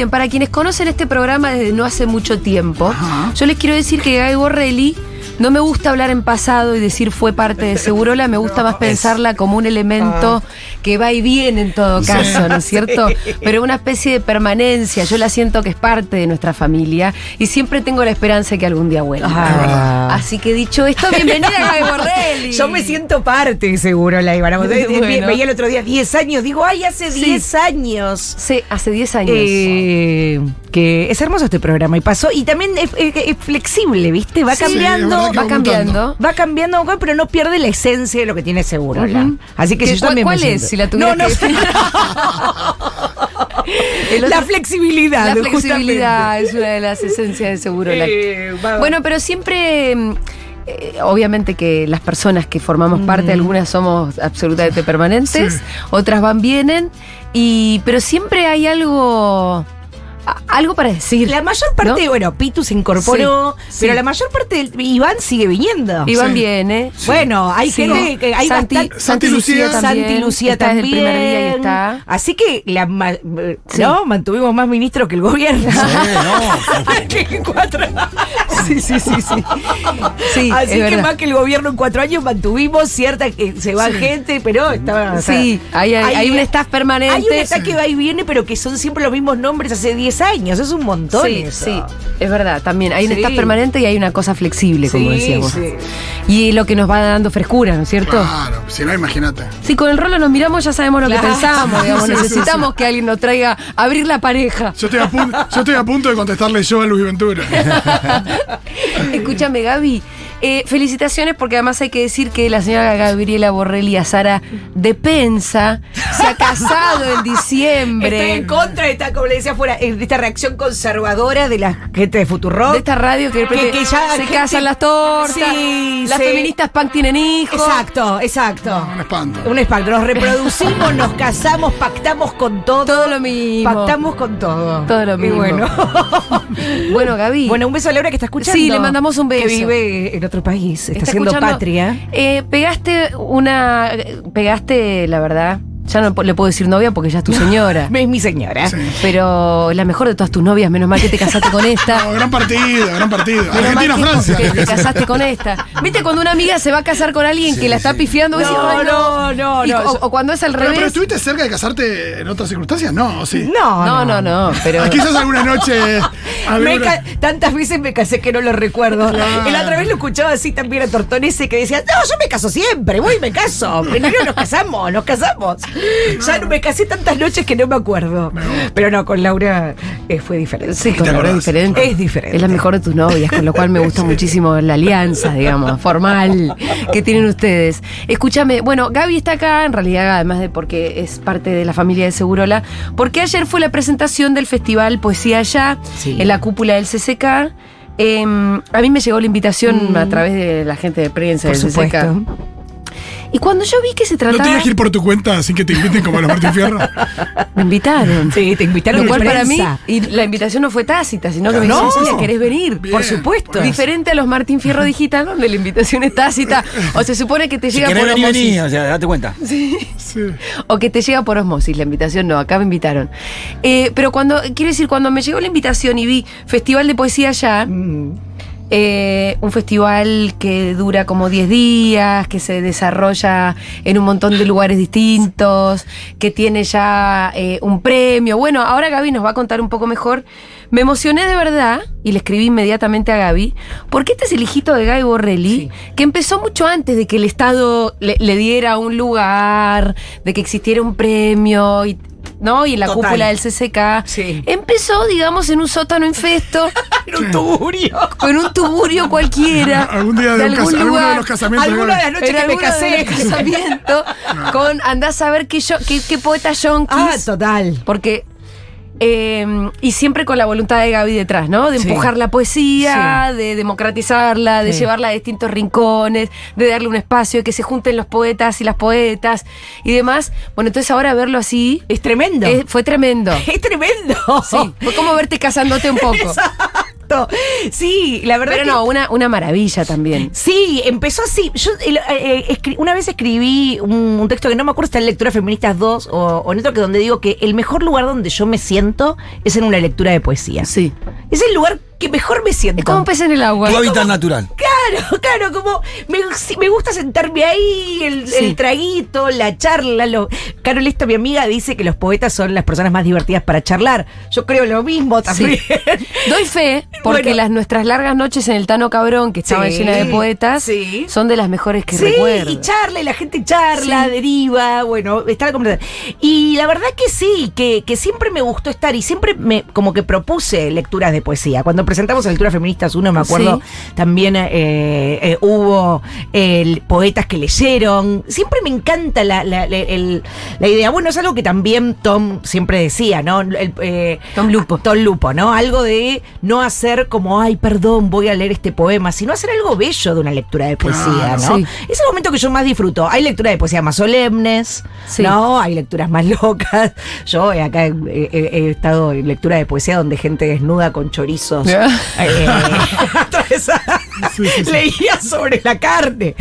bien, para quienes conocen este programa desde no hace mucho tiempo, Ajá. yo les quiero decir que Gaby Borrelli no me gusta hablar en pasado y decir fue parte de Segurola, me gusta más pensarla como un elemento que va y viene en todo caso, ¿no es cierto? Pero una especie de permanencia, yo la siento que es parte de nuestra familia y siempre tengo la esperanza de que algún día vuelva. Ah. Así que dicho esto, bienvenida Gaby Borrelli. Yo me siento parte, seguro, la Ivana. Bueno. Veía el otro día 10 años. Digo, ay, hace Sí. 10 años. Sí, hace 10 años. Eh, que es hermoso este programa y pasó. Y también es, es- es flexible, ¿viste? Va Sí, cambiando. va va cambiando. Va cambiando, pero no pierde la esencia de lo que tiene seguro. Así que ¿Qué- yo cuál- también me cuál es, si la tuviera No, no que sé. El otro- la flexibilidad. La justamente. flexibilidad es una de las esencias de seguro. Eh, Bueno, pero siempre, mm, eh, obviamente que las personas que formamos parte, algunas somos absolutamente permanentes, Sí. otras van, vienen, y, pero siempre hay algo, algo para decir. La mayor parte, ¿no? bueno, Pitu se incorporó, Sí, pero sí. la mayor parte del Iván sigue viniendo. Iván Sí. viene. Bueno, hay Sí. gente que hay Santi, bastante- Santi Lucía también. Santi Lucía está también. Desde el primer día y está. Así que la ma- Sí. no, mantuvimos más ministros que el gobierno. Que cuatro- Sí, sí, sí, sí. Sí, Así es que verdad. más que el gobierno en cuatro años mantuvimos cierta que se va gente, pero estaba. o sea, Sí, hay, hay, hay un staff permanente. Hay un staff que va y viene, pero que son siempre los mismos nombres hace 10 años. Es un montón. Sí, eso. sí, es verdad, también. Hay un staff permanente y hay una cosa flexible, como Sí, decíamos. sí. Y lo que nos va dando frescura, ¿no es cierto? Claro, si no, imagínate. Si con el rolo nos miramos ya sabemos lo Claro. que pensamos, digamos. Sí, sí, Necesitamos que alguien nos traiga a abrir la pareja. Yo estoy a, pun- yo estoy a punto de contestarle yo a Luis Ventura. Escúchame, Gaby. Eh, felicitaciones porque además hay que decir que la señora Gabriela Borrelli Azara de Pensa se ha casado en diciembre. Estoy en contra de esta, como le decía afuera, de esta reacción conservadora de la gente de Futurock. de esta radio que, de repente Que- que ya se gente- casan las tortas, Sí, las sí. feministas punk tienen hijos. Exacto, exacto. Un espanto. Un espanto. Nos reproducimos, nos casamos, pactamos con todo. Todo lo mismo. Pactamos con todo. Todo lo Y mismo. bueno. Bueno, Gaby. bueno, un beso a Laura que está escuchando. Sí, le mandamos un beso. Que vive en otro país. Está, Está escuchando- patria. Eh, pegaste una. Pegaste, la verdad. Ya no le puedo decir novia porque ya es tu señora. Es mi señora. Sí. Pero la mejor de todas tus novias, menos mal que te casaste con esta. No, gran partido, gran partido. Argentina-Francia. que, que te casaste con esta. ¿Viste cuando una amiga se va a casar con alguien que la está pifiando? No, decís, "Ay, no, no, Y-. O, o cuando es al Pero, pero revés. estuviste cerca de casarte en otras circunstancias, ¿no? ¿O sí? No, no, no, no, pero. Ah, Quizás alguna noche. Me alguna- ca- tantas veces me casé que no lo recuerdo. Claro. Y la otra vez lo escuchaba así también a Tortonese que decía, no, yo me caso siempre, voy y me caso. Primero nos casamos, nos casamos. Ya no me casé tantas noches que no me acuerdo. Pero no, con Laura eh, fue diferente. Sí, con ¿Te Laura es acordás? diferente. Es diferente. Es la mejor de tus novias, con lo cual me gusta muchísimo la alianza, digamos, formal que tienen ustedes. Escúchame, bueno, Gaby está acá, en realidad, además de porque es parte de la familia de Segurola, porque ayer fue la presentación del Festival Poesía Allá, Sí. en la cúpula del CCK. Em, a mí me llegó la invitación a través de la gente de prensa Por del supuesto. CCK. Y cuando yo vi que se ¿No trataba. tenías que ir por tu cuenta sin que te inviten como a los Martín Fierro? Me invitaron. Sí, te invitaron Lo cual para mí, y la invitación no fue tácita, sino que me No. dijeron, ¿querés venir? Bien. Por supuesto. Diferente a los Martín Fierro Digital, donde la invitación es tácita. O se supone que te Si llega querés por venir, osmosis. vení, o sea, date cuenta. Sí. O que te llega por osmosis, la invitación no, acá me invitaron. Eh, pero cuando, quiero decir, cuando me llegó la invitación y vi Festival de Poesía allá, Mm. Eh, un festival que dura como 10 días, que se desarrolla en un montón de lugares distintos, que tiene ya eh, un premio. Bueno, ahora Gaby nos va a contar un poco mejor. Me emocioné de verdad y le escribí inmediatamente a Gaby, porque este es el hijito de Gaby Borrelli, que empezó mucho antes de que el Estado le, le diera un lugar, de que existiera un premio y. ¿No? Y en la Total. cúpula del CCK. Sí. Empezó, digamos, en un sótano infesto En un tuburio. con un tuburio cualquiera. Algún día de, un casa- alguno de los casamientos. Alguna de las noches que me de casé. los casamientos, con andás a ver qué, yo, qué, qué poeta yonkis. Ah, total. porque. Eh, y siempre con la voluntad de Gaby detrás, ¿no? De Sí. empujar la poesía, de democratizarla, de Sí. llevarla a distintos rincones, de darle un espacio, de que se junten los poetas y las poetas y demás. Bueno, entonces ahora verlo así Es tremendo. fue tremendo. Es tremendo. Sí, fue como verte casándote un poco. Sí, la verdad Pero que- no, una, una maravilla también. Sí, empezó así. Yo eh, eh, una vez escribí un, un texto que no me acuerdo si está en Lecturas Feministas 2 o, o en otro que donde digo que el mejor lugar donde yo me siento es en una lectura de poesía. Sí. Es el lugar que mejor me siento. Es como un pez en el agua. Tu hábitat natural. Claro, claro, como me, sí, me gusta sentarme ahí, el, Sí. el traguito, la charla. Lo... Carol, esta mi amiga, dice que los poetas son las personas más divertidas para charlar. Yo creo lo mismo también. Doy fe, porque Bueno. las nuestras largas noches en el Tano Cabrón, que estaba Sí, llena de poetas, sí. son de las mejores que sí, recuerdo. y charla, y la gente charla, Sí. deriva, bueno, está la conversación. Y la verdad que sí, que, que siempre me gustó estar y siempre me como que propuse lecturas de poesía. Cuando presentamos a Lecturas Feministas 1, me acuerdo, también eh, eh, hubo poetas que leyeron. Siempre me encanta la, la- la- el- la idea. Bueno, es algo que también Tom siempre decía, ¿no? El, eh, Tom Lupo. Tom Lupo, ¿no? Algo de no hacer como, ay, perdón, voy a leer este poema, sino hacer algo bello de una lectura de poesía, Claro, ¿no? sí. Es el momento que yo más disfruto. Hay lecturas de poesía más solemnes, Sí. ¿no? Hay lecturas más locas. Yo eh, acá he, he- he estado en lectura de poesía donde gente desnuda con chorizos. Eh, atravesada, Sí, sí, sí. Leía sobre la carne.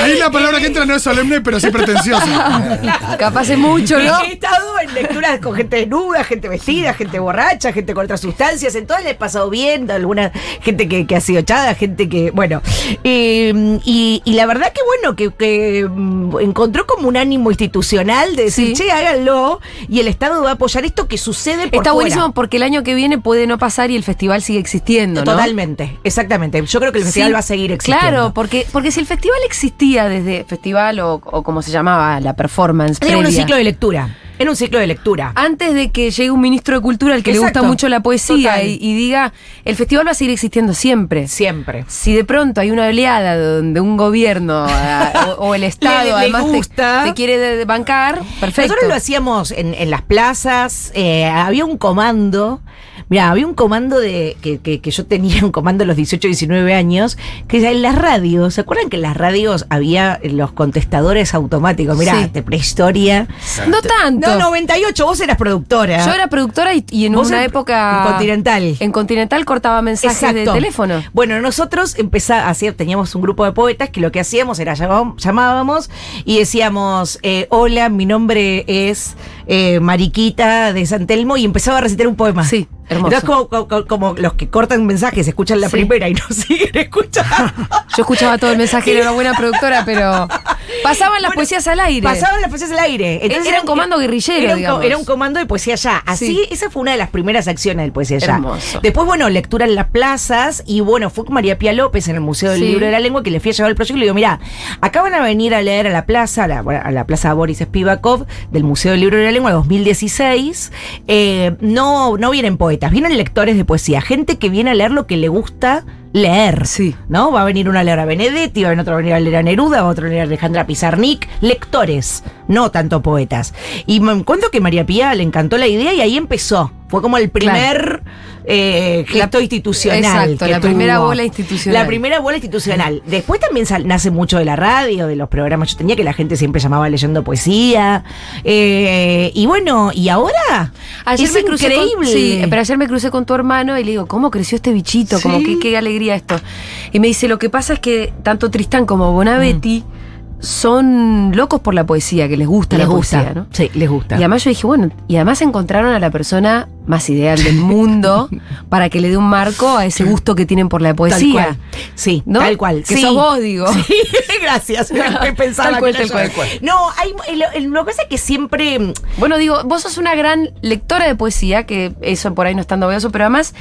Ahí la palabra que entra no es solemne, pero sí pretenciosa. Capaz es mucho, ¿no? He estado en lecturas con gente desnuda, gente vestida, gente borracha, gente con otras sustancias. En todas le he pasado bien. Alguna gente que, que ha sido echada, gente que. Bueno. eh, y, y la verdad que bueno, que, que, mm, encontró como un ánimo institucional de decir, Sí. che, háganlo. Y el Estado va a apoyar esto que sucede por Está fuera. buenísimo porque el año que viene puede no pasar y el festival sigue existiendo, ¿no? Totalmente, exactamente. Yo creo que el festival Sí, va a seguir existiendo. Claro, porque, porque si el festival existía desde festival o, o como se llamaba la performance. Era un ciclo de lectura. Era un ciclo de lectura. Antes de que llegue un ministro de cultura al que le gusta mucho la poesía y, y diga, el festival va a seguir existiendo siempre. Siempre. Si de pronto hay una oleada donde un gobierno o, o el Estado Le- le además te- gusta. Te, quiere de- de bancar, perfecto. Nosotros lo hacíamos en, en las plazas, eh, había un comando, mira, había un comando de que, que- que yo tenía un comando a los 18, 19 años, que en las radios, ¿se acuerdan que en las radios había los contestadores automáticos? Mira, Sí. de prehistoria. No tanto. No, 98, vos eras productora. Yo era productora y, y en Vos una en- época. en Continental. En Continental cortaba mensajes de teléfono. Bueno, nosotros empezá, hacía- teníamos un grupo de poetas que lo que hacíamos era llamá- llamábamos y decíamos, eh, hola, mi nombre es eh, Mariquita de San Telmo y empezaba a recitar un poema. Sí, hermoso. Entonces, como, como- como los que cortan mensajes, escuchan la Sí. primera y no siguen escuchando. Yo escuchaba todo el mensaje, era una buena productora, pero pasaban las Bueno, poesías al aire. Pasaban las poesías al aire. Era un comando guerrillero, Era un, digamos. era un comando de poesía ya. Así, Sí. esa fue una de las primeras acciones del poesía ya. Hermoso. Después, bueno, lectura en las plazas. Y bueno, fue con María Pía López en el Museo del Sí. Libro de la Lengua que le fui a llevar el proyecto y le digo, mira, acá van a venir a leer a la plaza, a la, a la plaza Boris Spivakov del Museo del Libro de la Lengua 2016. Eh, no, no vienen poetas, vienen lectores de poesía. Gente que viene a leer lo que le gusta leer. Sí. ¿No? Va a venir una a leer a Benedetti, va a venir otro a venir a leer a Neruda, otro a leer a Alejandra Pizarnik. Lectores, no tanto poetas. Y me encuentro que María Pía le encantó la idea y ahí empezó. Fue como el primer eh, gesto La- institucional. exacto, la primera bola institucional. La primera bola institucional. Después también sal- nace mucho de la radio, de los programas. Yo tenía que la gente siempre llamaba leyendo poesía. Eh, y bueno, ¿y ahora? Ayer es me crucé con- increíble. sí, pero ayer me crucé con tu hermano y le digo, ¿cómo creció este bichito? Como Sí. que qué alegría esto. Y me dice, lo que pasa es que tanto Tristán como Bonavetti son locos por la poesía, que les gusta les la gusta. poesía, ¿no? Sí, les gusta. Y además yo dije, bueno, y además encontraron a la persona más ideal del mundo para que le dé un marco a ese gusto que tienen por la Tal poesía. cual. Sí, ¿No? tal cual. Que sí. sos vos, digo. Sí, gracias. Pensaba Tal cual, que tal cual. No, hay, lo, lo que pasa es que siempre. mm, Bueno, digo, vos sos una gran lectora de poesía, que eso por ahí no es tan novedoso, pero además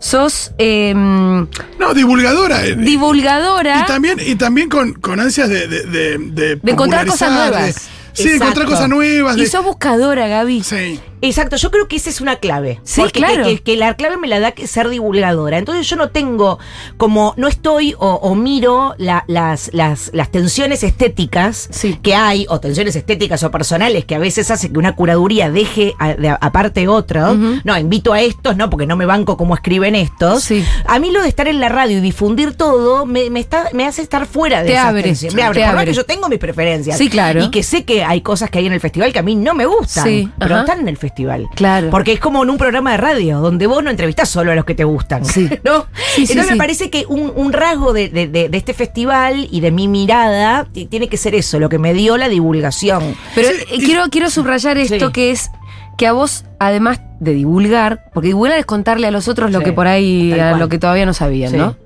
sos em, No, divulgadora. eh, divulgadora. Y también, y también con, con ansias de, de, de, de De encontrar cosas nuevas. sí, encontrar cosas nuevas. Y de- sos buscadora, Gaby. sí. Exacto, yo creo que esa es una clave. Sí, Porque claro. Que, que- que la clave me la da que ser divulgadora. Entonces yo no tengo, como, no estoy o, o miro la- las, las, las tensiones estéticas Sí. que hay, o tensiones estéticas o personales que a veces hace que una curaduría deje de- aparte otro. Ujú. No, invito a estos, no, porque no me banco como escriben estos. Sí. A mí lo de estar en la radio y difundir todo me, me, está, me hace estar fuera de Te esas tensiones. sí, Me abre. te Por más abre. que yo tengo mis preferencias. Sí, claro. Y que sé que hay cosas que hay en el festival que a mí no me gustan. Sí, pero ajá. están en el festival. Festival. Claro. Porque es como en un programa de radio, donde vos no entrevistás solo a los que te gustan. Sí. ¿No? Sí, Entonces sí. me parece que un, un rasgo de, de- de- de este festival y de mi mirada tiene que ser eso, lo que me dio la divulgación. Pero eh, quiero, quiero subrayar esto que es que a vos, además de divulgar, porque divulgar es contarle a los otros lo que por ahí, a lo que todavía no sabían, Sí. ¿no?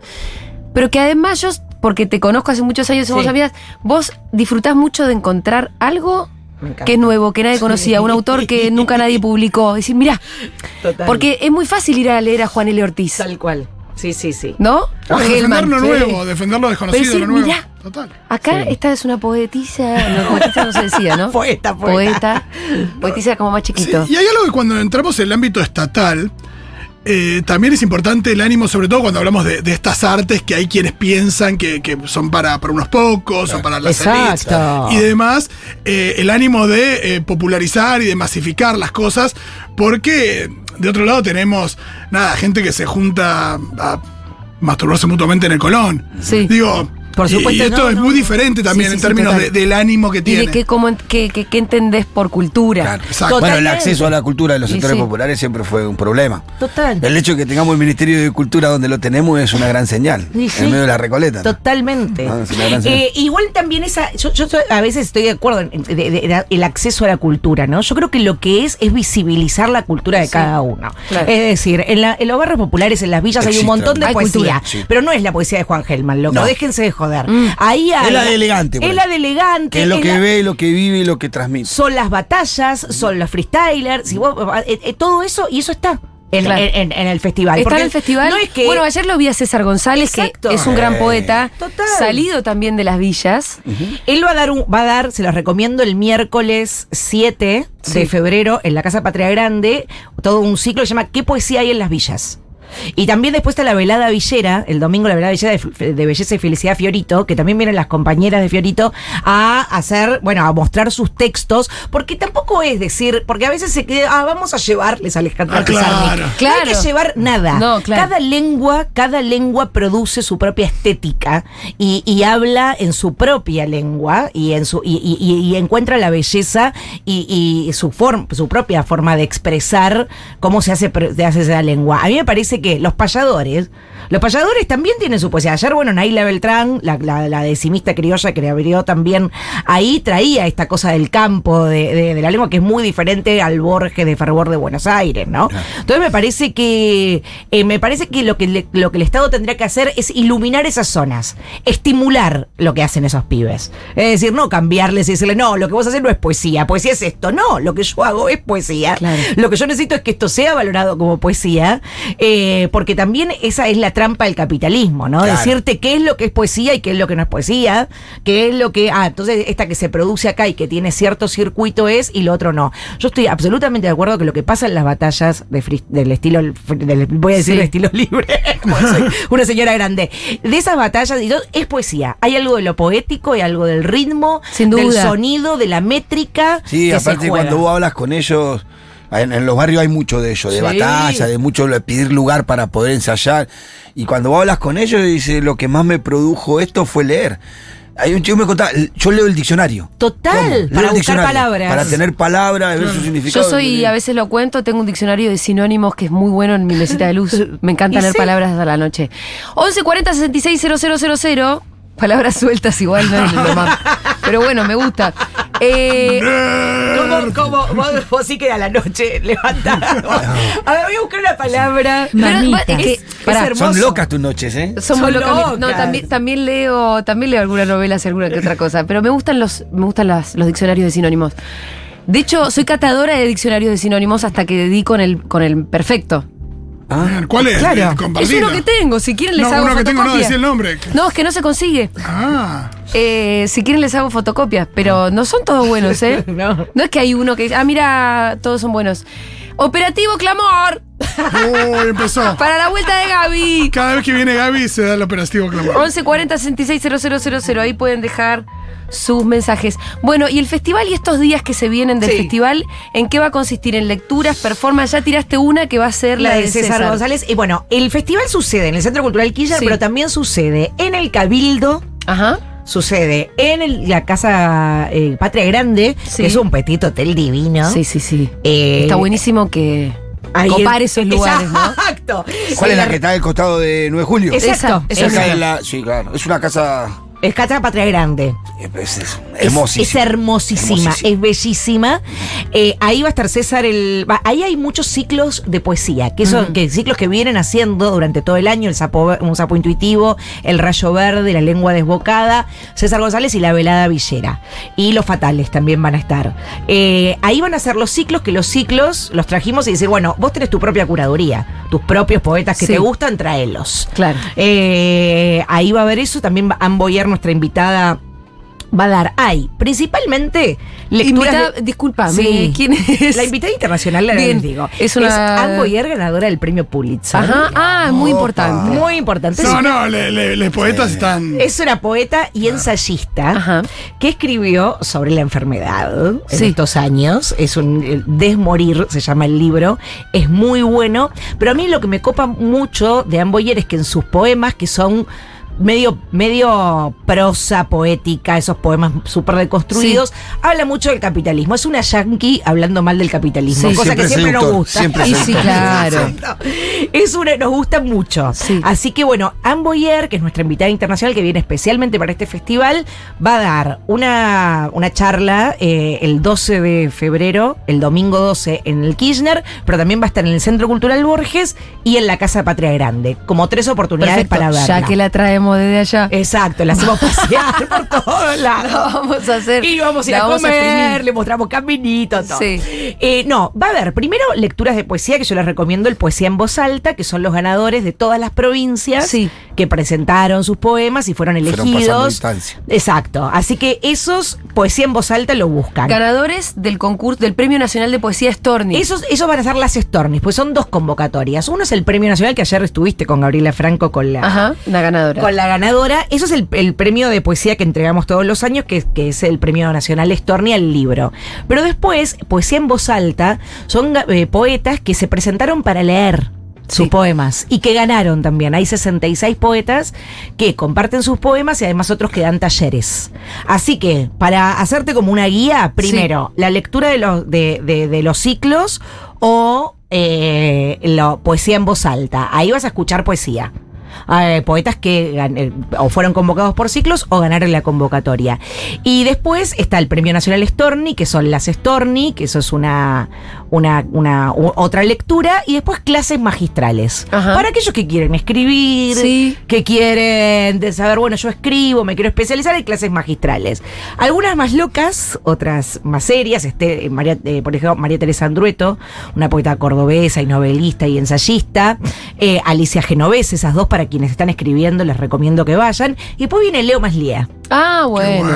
Pero que además yo, porque te conozco hace muchos años, somos Sí. amigas, vos disfrutás mucho de encontrar algo. Que es nuevo, que nadie conocía, un autor que nunca nadie publicó. Decir, mira, porque es muy fácil ir a leer a Juan L. Ortiz, Tal cual. Sí, sí, sí. ¿no? O Bueno, defender lo Sí. nuevo, defender lo desconocido, sí, lo nuevo. mirá. Total. Acá Sí. esta es una poetisa, no, poetisa no se decía, ¿no? Poeta, poeta. Poeta. Poetisa como más Sí, chiquito. y hay algo que cuando entramos en el ámbito estatal, eh, también es importante el ánimo, sobre todo cuando hablamos de, de estas artes que hay quienes piensan que, que son para, para unos pocos o para las élites y demás, eh, el ánimo de eh, popularizar y de masificar las cosas, porque de otro lado tenemos, nada, gente que se junta a masturbarse mutuamente en el Colón. Sí. Digo, Por y- supuesto, y esto no, es no, muy no. diferente también Sí, sí, en sí, términos de- del ánimo que ¿Y tiene. de qué, cómo, qué, qué- qué entendés por cultura? Claro. Exacto. Bueno, el acceso a la cultura de los sectores sí. populares siempre fue un problema. Total. El hecho de que tengamos el Ministerio de Cultura donde lo tenemos es una gran señal. Sí, sí. En medio de la recoleta. ¿no? Totalmente. Ah. Eh, igual también esa, yo, yo soy- a veces estoy de acuerdo en de- de- de- el acceso a la cultura, ¿no? Yo creo que lo que es es visibilizar la cultura de Sí. cada uno. Claro. Es decir, en, la- en los barrios populares, en las villas hay un montón de Hay poesía, cultura. Sí. pero no es la poesía de Juan Gelman, loco, No. déjense de joder. Mm. Ahí hay, Es la de elegante, Es la de elegante. Es lo es que la- ve, lo que vive y lo que transmite. son las batallas, son los freestylers, si vos- eh, eh, todo eso, y eso está en, Claro. en- en- en el festival. Está en el festival. No es que Bueno, ayer lo vi a César González, Exacto. que es un gran Eh, poeta, total. salido también de las villas. Él va a dar, un, va a dar, se los recomiendo, el miércoles 7 de febrero en la Casa Patria Grande, todo un ciclo que se llama ¿Qué poesía hay en las villas? Y también después está la velada villera, el domingo la velada villera de, F- de Belleza y Felicidad Fiorito, que también vienen las compañeras de Fiorito a hacer, bueno, a mostrar sus textos, porque tampoco es decir, porque a veces se queda, ah, vamos a llevarles a Alejandra Ah, Pizarnik. claro. No hay Claro. que llevar nada. No, claro. Cada lengua, cada lengua produce su propia estética y, y habla en su propia lengua y en su y, y- y- encuentra la belleza y, y su forma, su propia forma de expresar cómo se hace, se hace esa lengua. A mí me parece que los payadores, los payadores también tienen su poesía. Ayer, bueno, Naila Beltrán, la, la, la decimista criolla que le abrió también, ahí traía esta cosa del campo, de, de- de la lengua, que es muy diferente al Borges de Fervor de Buenos Aires, ¿no? Entonces me parece que eh, me parece que lo que le- lo que el Estado tendría que hacer es iluminar esas zonas, estimular lo que hacen esos pibes. Es decir, no cambiarles y decirle, no, lo que vos haces no es poesía, poesía es esto. No, lo que yo hago es poesía. Claro. Lo que yo necesito es que esto sea valorado como poesía, eh, porque también esa es la trampa del capitalismo, ¿no? Claro. Decirte qué es lo que es poesía y qué es lo que no es poesía, qué es lo que, ah, entonces esta que se produce acá y que tiene cierto circuito es y lo otro no. Yo estoy absolutamente de acuerdo que lo que pasa en las batallas de free- del estilo, del- voy a decir Sí. de estilo libre, como soy una señora grande, de esas batallas y todo, es poesía. Hay algo de lo poético, hay algo del ritmo, Sin del duda. sonido, de la métrica. Sí, que se aparte juega. cuando vos hablas con ellos, en, en los barrios hay mucho de ello, de Sí. batalla, de mucho de pedir lugar para poder ensayar. Y cuando vos hablas con ellos, dice, lo que más me produjo esto fue leer. Hay un chico que me contaba, yo leo el diccionario. Total, para buscar palabras. Para tener palabras, ver su Yo significado. soy, a veces lo cuento, tengo un diccionario de sinónimos que es muy bueno en mi mesita de luz. Me encanta ¿Y leer sí? palabras hasta la noche. 1140 66 000. Palabras sueltas igual, no es lo más. Pero bueno, me gusta. Eh, ¿Cómo, cómo, vos, vos sí que a la noche levantado? A ver, voy a buscar una palabra. pero, es que, Es pará. Son locas tus noches, ¿eh? Somos Son locas. No, también, también leo, también leo algunas novelas y alguna que otra cosa. Pero me gustan los, me gustan las- los diccionarios de sinónimos. De hecho, soy catadora de diccionarios de sinónimos hasta que di con el, con el perfecto. Ah, ¿Cuál es? Claro. Es uno que tengo, si quieren les No, hago uno que tengo, no fotocopia. decía el nombre. No, es que no se consigue. Ah, Eh, si quieren les hago fotocopias, pero no son todos buenos, ¿eh? No. No es que hay uno que dice, ah, mira, todos son buenos. Operativo Clamor, Uy, empezó. para la vuelta de Gaby. Cada vez que viene Gaby se da el operativo clamor. 1140 66 000, ahí pueden dejar sus mensajes. Bueno, y el festival y estos días que se vienen del Sí. festival, ¿en qué va a consistir? ¿En lecturas, performance? Ya tiraste una que va a ser La de César, González. Y bueno, el festival sucede en el Centro Cultural Quilla, Sí. pero también sucede en el Cabildo. Ajá. sucede en el- la casa eh, Patria Grande, Sí. que es un petit hotel divino. Sí, sí, sí. Eh, Está buenísimo que ahí copar en- esos lugares, ¿no? Exacto. ¿Cuál es la que está al costado de 9 de julio? Exacto. Cerca de la- sí, claro. Es una casa Es Patria Grande. eh, es, es Es- hermosísima. Es, hermosísima, Hermosísima. es bellísima. Eh, ahí va a estar César el. va- ahí hay muchos ciclos de poesía, que son que ciclos que vienen haciendo durante todo el año, el sapo, un sapo intuitivo, el rayo verde, la lengua desbocada, César González y la velada villera. Y los fatales también van a estar. Eh, ahí van a ser los ciclos, que los ciclos los trajimos y decir, bueno, vos tenés tu propia curaduría, tus propios poetas que Sí. te gustan, tráelos. Claro. Eh, ahí va a haber eso. También va- Ann Nuestra invitada, va a dar. Hay principalmente lecturas. Invitada- de- discúlpame, Sí. ¿quién es? La invitada internacional, la Bien, les digo. es una- Ann Boyer, ganadora del premio Pulitzer. Ajá, ah, muy Opa. importante. Muy importante. No, Es- no, le- le- los poetas están. Es una poeta y ensayista Ajá. que escribió sobre la enfermedad en Sí. estos años. Es un Desmorir, se llama el libro. Es muy bueno. Pero a mí lo que me copa mucho de Anne Boyer es que en sus poemas, que son medio, medio prosa poética, esos poemas súper deconstruidos, habla mucho del capitalismo. Es una yankee hablando mal del capitalismo, Sí, cosa que siempre nos gusta. siempre Y sí, claro. Es una, nos gusta mucho. Sí. Así que bueno, Anne Boyer, que es nuestra invitada internacional que viene especialmente para este festival, va a dar una, una charla eh, el 12 de febrero, el domingo 12 en el Kirchner, pero también va a estar en el Centro Cultural Borges y en la Casa Patria Grande, como tres oportunidades Perfecto, para verla. ya que la traemos desde allá. Exacto, la hacemos pasear por todos lados. La vamos a hacer. Y vamos a ir a comer, le mostramos caminito, todo. Sí. Eh, no, va a haber primero lecturas de poesía que yo les recomiendo, el Poesía en Voz Alta, que son los ganadores de todas las provincias Sí. que presentaron sus poemas y fueron Fueron elegidos. instancia. Exacto. Así que esos, Poesía en Voz Alta, lo buscan. Ganadores del concurso del Premio Nacional de Poesía Storni. Esos, esos van a ser las Stornis, pues son dos convocatorias. Uno es el Premio Nacional que ayer estuviste con Gabriela Franco con la, Ajá, la ganadora. con la ganadora. Eso es el, el premio de poesía que entregamos todos los años, que, que es el premio nacional Storni al libro. Pero después, poesía en voz alta, son eh, poetas que se presentaron para leer. Sus Sí. poemas y que ganaron también. Hay 66 poetas que comparten sus poemas y además otros que dan talleres. Así que, para hacerte como una guía, primero, la lectura de los, de, de- de los ciclos o eh, la poesía en voz alta. Ahí vas a escuchar poesía. Eh, poetas que eh, o fueron convocados por ciclos o ganaron la convocatoria. Y después está el Premio Nacional Storni, que son las Storni, que eso es una, una, una u- otra lectura, y después clases magistrales. Ajá. Para aquellos que quieren escribir, Sí. que quieren saber, bueno, yo escribo, me quiero especializar, hay clases magistrales. Algunas más locas, otras más serias. Este, eh, María, eh, por ejemplo, María Teresa Andrueto, una poeta cordobesa y novelista y ensayista. Alicia Genovés, esas dos para quienes están escribiendo, les recomiendo que vayan. Y después viene Leo Maslía, Ah, bueno.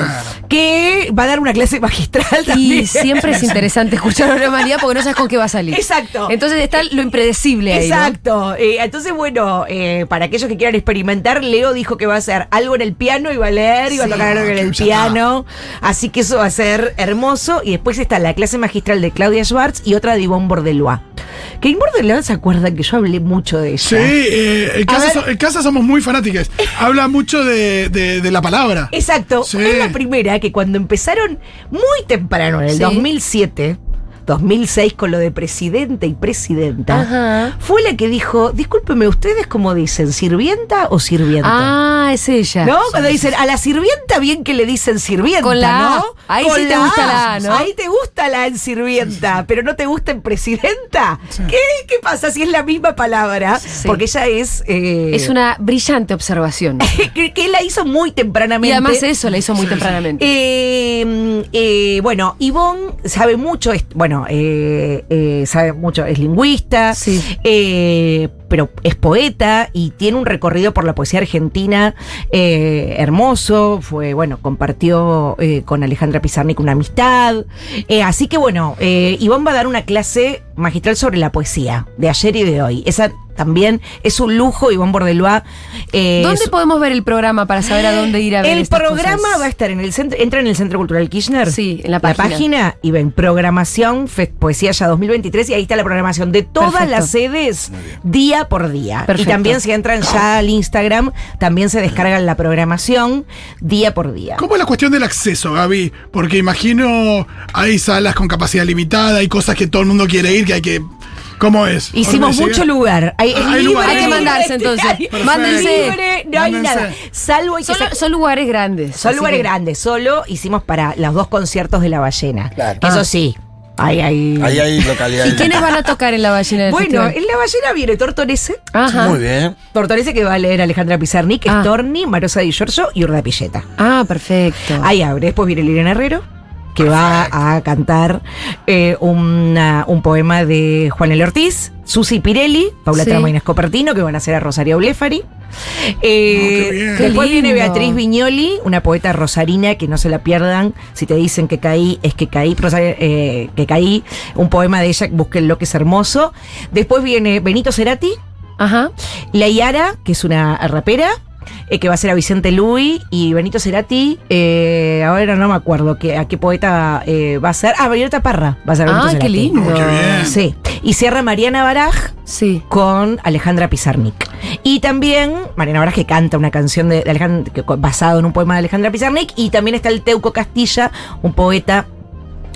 que va a dar una clase magistral también. Y siempre es interesante escuchar a Ana María porque no sabes con qué va a salir. Exacto. Entonces está lo impredecible ahí. ¿no? Exacto. Eh, entonces, bueno, eh, para aquellos que quieran experimentar, Leo dijo que va a hacer algo en el piano y va a leer y va a Sí, tocar algo en que el piano. Así que eso va a ser hermoso. Y después está la clase magistral de Claudia Schwartz y otra de Ivonne Bordelois. Que Ivonne Bordelois se acuerdan que yo hablé mucho de ella. Sí, eh, en, A casa, ver. so- en casa somos muy fanáticas. Habla mucho de, de- de la palabra. Exacto. Sí. Es la primera que cuando empezaron muy temprano, en el Sí. 2007, 2006, con lo de presidente y presidenta, Ajá. fue la que dijo, discúlpeme, ¿ustedes cómo dicen? ¿Sirvienta o sirvienta? Ah, es ella. ¿No? Cuando dicen a la sirvienta, bien que le dicen sirvienta, Con la A. ¿no? Ahí Con sí te gusta la A, ¿no? Ahí te gusta la en sirvienta, pero no te gusta en presidenta. ¿Qué, ¿Qué pasa si es la misma palabra? Sí. Porque ella es... eh, Es una brillante observación. que, que la hizo muy tempranamente. Y además eso la hizo muy tempranamente. Eh, eh, bueno, Ivonne sabe mucho, es- bueno, eh, eh, sabe mucho, es lingüista, Sí. eh, pero es poeta y tiene un recorrido por la poesía argentina hermoso. Fue, bueno, compartió con Alejandra Pizarnik una amistad. Así que, bueno, Ivonne va a dar una clase magistral sobre la poesía de ayer y de hoy. Esa también. Es un lujo, Ivonne Bordelois. eh, ¿Dónde es- podemos ver el programa para saber a dónde ir a ver el estas programa cosas? va a estar en el centro, entra en el Centro Cultural Kirchner. Sí, en la página. y ven programación Fe- Poesía Ya 2023 y ahí está la programación de todas Perfecto. las sedes día por día. Perfecto. Y también si entran ya al Instagram, también se descargan la programación día por día. ¿Cómo es la cuestión del acceso, Gaby? Porque imagino hay salas con capacidad limitada, hay cosas que todo el mundo quiere ir, que hay que. ¿Cómo es? Hicimos ¿Dónde mucho lugar. Hay, Ah, es hay libre, lugar. Hay que mandarse entonces. Mándense. libre, no hay Mándense. nada. Salvo hay que Son, lugares grandes. Son lugares que- grandes. Solo hicimos para los dos conciertos de la ballena. Claro. Eso Ah. sí. Ahí hay. Ahí hay localidades. ¿Y quiénes van a tocar en la ballena del Bueno, festival? en la ballena viene Tortorese. Ajá. Muy bien. Tortorese que va a leer Alejandra Pizarnik, Ah. Storni, Marosa Di Giorgio y Urda Pilleta. Ah, perfecto. Ahí abre. Después viene Liliana Herrero, que va a cantar eh, una- un poema de Juan L. Ortiz, Susi Pirelli, Paula Sí. Trama y Inés Copertino, que van a hacer a Rosario Blefari. Eh, después viene. Beatriz Viñoli, una poeta rosarina que no se la pierdan. Si te dicen que caí, es que caí. Eh, que caí. Un poema de ella, búsquenlo que es hermoso. Después viene Benito Cerati, Ajá. la Yara, que es una rapera, eh, que va a ser a Vicente Luis y Benito Cerati. eh, ahora no me acuerdo que, a qué poeta eh, va a ser. Ah, Violeta Parra va a ser Benito Ah, qué Cerati. lindo. Qué bien. Sí. Y cierra Mariana Baraj Sí. con Alejandra Pizarnik. Y también Mariana Baraj que canta una canción de, de Alejandra, que- basado en un poema de Alejandra Pizarnik. Y también está el Teuco Castilla, un poeta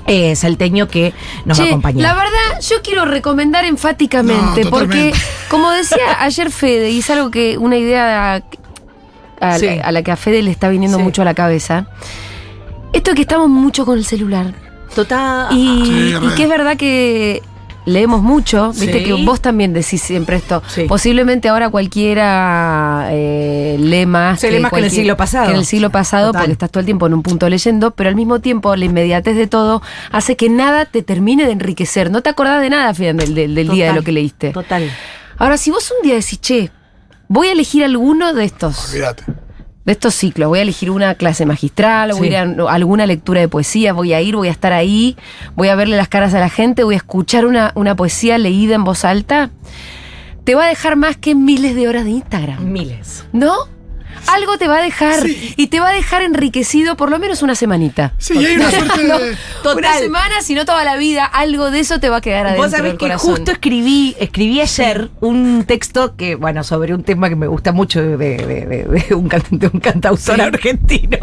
eh, salteño que nos va a Che, acompañar. La verdad, yo quiero recomendar enfáticamente, No, porque, como decía ayer Fede, y es algo que una idea a, a- Sí. a la que a Fede le está viniendo Sí. mucho a la cabeza, esto de que estamos mucho con el celular. Total. Y, Sí, y re. que es verdad que leemos mucho, viste Sí. que vos también decís siempre esto. Sí. Posiblemente ahora cualquiera eh, lee más. Se lee más que en el siglo pasado. que en el siglo pasado, Total. porque estás todo el tiempo en un punto leyendo, pero al mismo tiempo la inmediatez de todo hace que nada te termine de enriquecer. No te acordás de nada, Fian, del, del- del día de lo que leíste. Total. Ahora, si vos un día decís, che, voy a elegir alguno de estos Olvídate. de estos ciclos. Voy a elegir una clase magistral, voy a ir a alguna lectura de poesía, voy a ir, voy a estar ahí, voy a verle las caras a la gente, voy a escuchar una, una poesía leída en voz alta. Te va a dejar más que miles de horas de Instagram. Miles. ¿No? Algo te va a dejar Sí. y te va a dejar enriquecido por lo menos una semanita. Sí, hay una suerte de. Total. Una semana, si no toda la vida, algo de eso te va a quedar adentro Vos sabés del que corazón. justo escribí, escribí ayer un texto que, bueno, sobre un tema que me gusta mucho de, de- de- de un, can- de un cantautor argentino.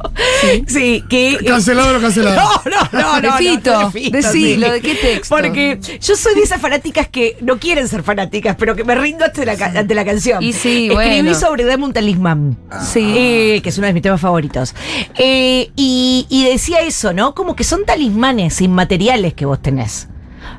Sí, que. Cancelado lo cancelado. No, no, no, no. Fito, no, de Fito, decilo, sí. ¿de qué texto? Porque yo soy de esas fanáticas que no quieren ser fanáticas, pero que me rindo ante la, ante la canción. Y sí, Escribí bueno. sobre Dame un talismán. Sí. Eh, que es uno de mis temas favoritos. Eh, y, y decía eso, ¿no? Como que son talismanes inmateriales que vos tenés.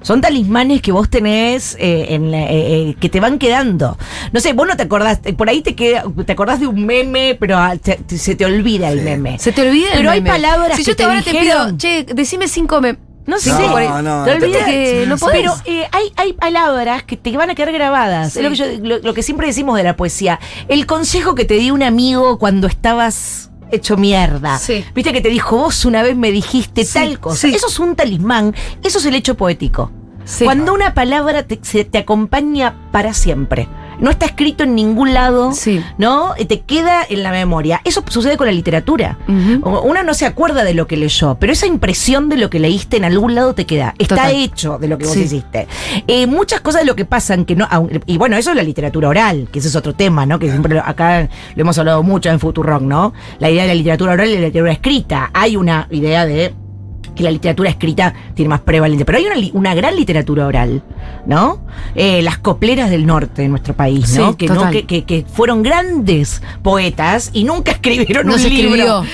Son talismanes que vos tenés eh, en la- eh, eh, que te van quedando. No sé, vos no te acordás, por ahí te queda, te acordás de un meme, pero ah, te- te- se te olvida el meme. Se te olvida el Pero hay meme. palabras Si que yo te ahora te pido, che, decime cinco memes. No sé, No, no, no te que no podés. Pero eh, hay, hay palabras que te van a quedar grabadas. Sí. Es lo que, yo- lo, lo que siempre decimos de la poesía. El consejo que te dio un amigo cuando estabas hecho mierda. Sí. Viste que te dijo, vos una vez me dijiste Sí, tal cosa. sí. Eso es un talismán. Eso es el hecho poético. Sí. Cuando una palabra te, se- te acompaña para siempre. No está escrito en ningún lado, Sí. ¿no? Te queda en la memoria. Eso sucede con la literatura. O- Uno no se acuerda de lo que leyó, pero esa impresión de lo que leíste en algún lado te queda. Está Total. hecho de lo que vos Sí. hiciste. Eh, muchas cosas de lo que pasan que no. Y bueno, eso es la literatura oral, que ese es otro tema, ¿no? Que siempre acá lo hemos hablado mucho en Futurock, ¿no? La idea de la literatura oral y la literatura escrita. Hay una idea de que la literatura escrita tiene más prevalente, pero hay una, gran literatura oral, ¿no? Eh, las copleras del norte de nuestro país, ¿no? Sí, que, no total. que, que- que fueron grandes poetas y nunca escribieron No un se libro.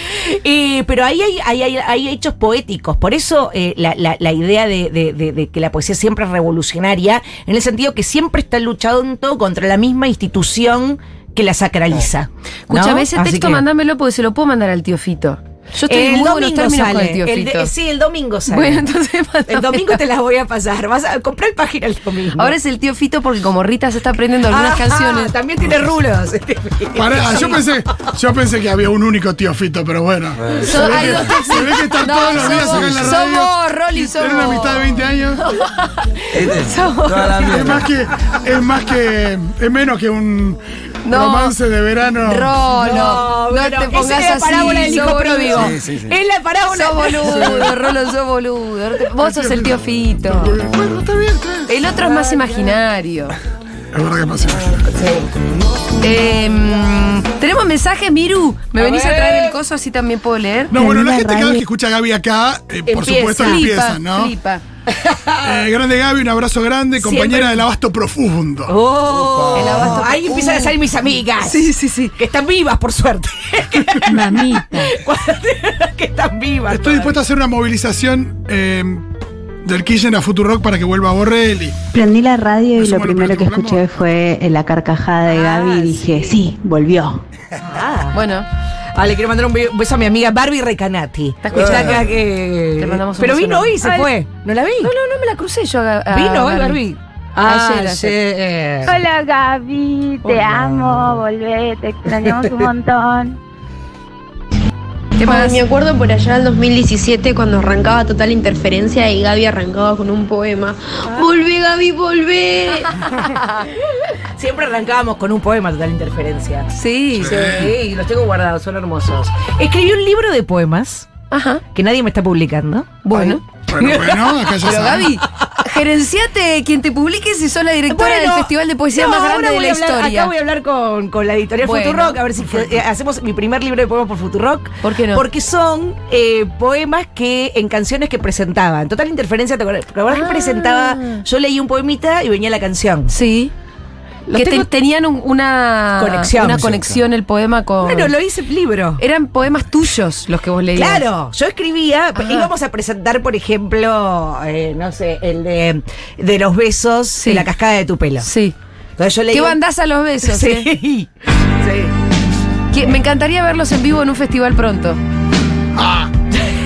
Eh, pero ahí hay, hay, hay- hay hechos poéticos. Por eso eh, la, la- la idea de, de- de- de que la poesía siempre es revolucionaria, en el sentido que siempre está luchando contra la misma institución que la sacraliza. ¿no? Escúchame, ese Así texto mándamelo porque se lo puedo mandar al tío Fito. Yo estoy en el muy buenos domingo términos sale. con el tío el de- Fito. sí, el domingo sale. Bueno, entonces el domingo te las voy a pasar. Vas a comprar página el domingo. Ahora es el tío Fito porque como Rita se está aprendiendo algunas Ajá, canciones. También tiene rulos. Pará, yo pensé, yo pensé que había un único tío Fito, pero bueno. So- Se ve que están No, todos los días acá en la radio. somos, Rolly somos. Era una amistad de 20 años. Este, Es más que, es más que, es menos que un No. romance de verano. Rolo, no, bueno, te pongas es la así. parábola del hijo pródigo. Sí, sí, sí. Es la parábola. Sos boludo, Rolo, sos boludo. Vos sos el tío Fito. Bueno, está bien, está bien. El otro es más imaginario. Es verdad que pasa. Em, Tenemos mensajes, Miru. ¿Me A venís a traer el coso así también puedo leer? No, bueno, la gente cada vez que escucha a Gaby acá, eh, por supuesto que Flipa, empieza, ¿no? flipa. Eh, grande Gaby, un abrazo grande, compañera Siempre. del abasto profundo. Oh, El abasto- ahí empiezan a salir mis amigas. Sí, sí, sí. Que están vivas, por suerte. Mamita. que están vivas. Estoy dispuesta a hacer una movilización eh, del Kirchner a Futurock para que vuelva Borrelli. Prendí la radio y Eso lo primero que te escuché fue la carcajada de Gaby y dije, sí, volvió. Ah. Bueno, Ah, le quiero mandar un be- beso a mi amiga Barbie Recanati. Está escuchando. Está acá que... Le mandamos un Pero vino hoy y se Ay. fue. ¿No la vi? no, no, no me la crucé yo. a- a Vino hoy Barbie. Ayer, ayer. Hola Gaby, te Hola. amo, volvé, te extrañamos un montón. ¿Qué más? me acuerdo por allá del 2017 cuando arrancaba Total Interferencia y Gaby arrancaba con un poema. Volvé Gaby, volvé. Siempre arrancábamos con un poema total interferencia. Sí. Sí, los tengo guardados, son hermosos. Escribí un libro de poemas Ajá. que nadie me está publicando. Bueno. Bueno, bueno, acá ya Pero saben. Gaby, gerenciate quien te publique si sos la directora Bueno, del festival de poesía no, más grande ahora de voy la a hablar- historia. Acá voy a hablar con, con la editorial Bueno, Futurock, a ver si eh, hacemos mi primer libro de poemas por Futurock. ¿Por qué no? Porque son eh, poemas que en canciones que presentaban. Total interferencia, ¿te acuerdas, ¿te acuerdas Ah. que presentaba? Yo leí un poemita y venía la canción. Sí. Los que tengo- tenían un- una Conexión. una conexión el poema con. Bueno, lo hice libro. Eran poemas tuyos los que vos leías. Claro, yo escribía, Ajá. íbamos a presentar, por ejemplo, eh, no sé, el de, de los besos Sí. en la cascada de tu pelo. Sí. Entonces yo leí. ¿Qué bandás a los besos? Sí. eh? sí. Que- Me encantaría verlos en vivo en un festival pronto.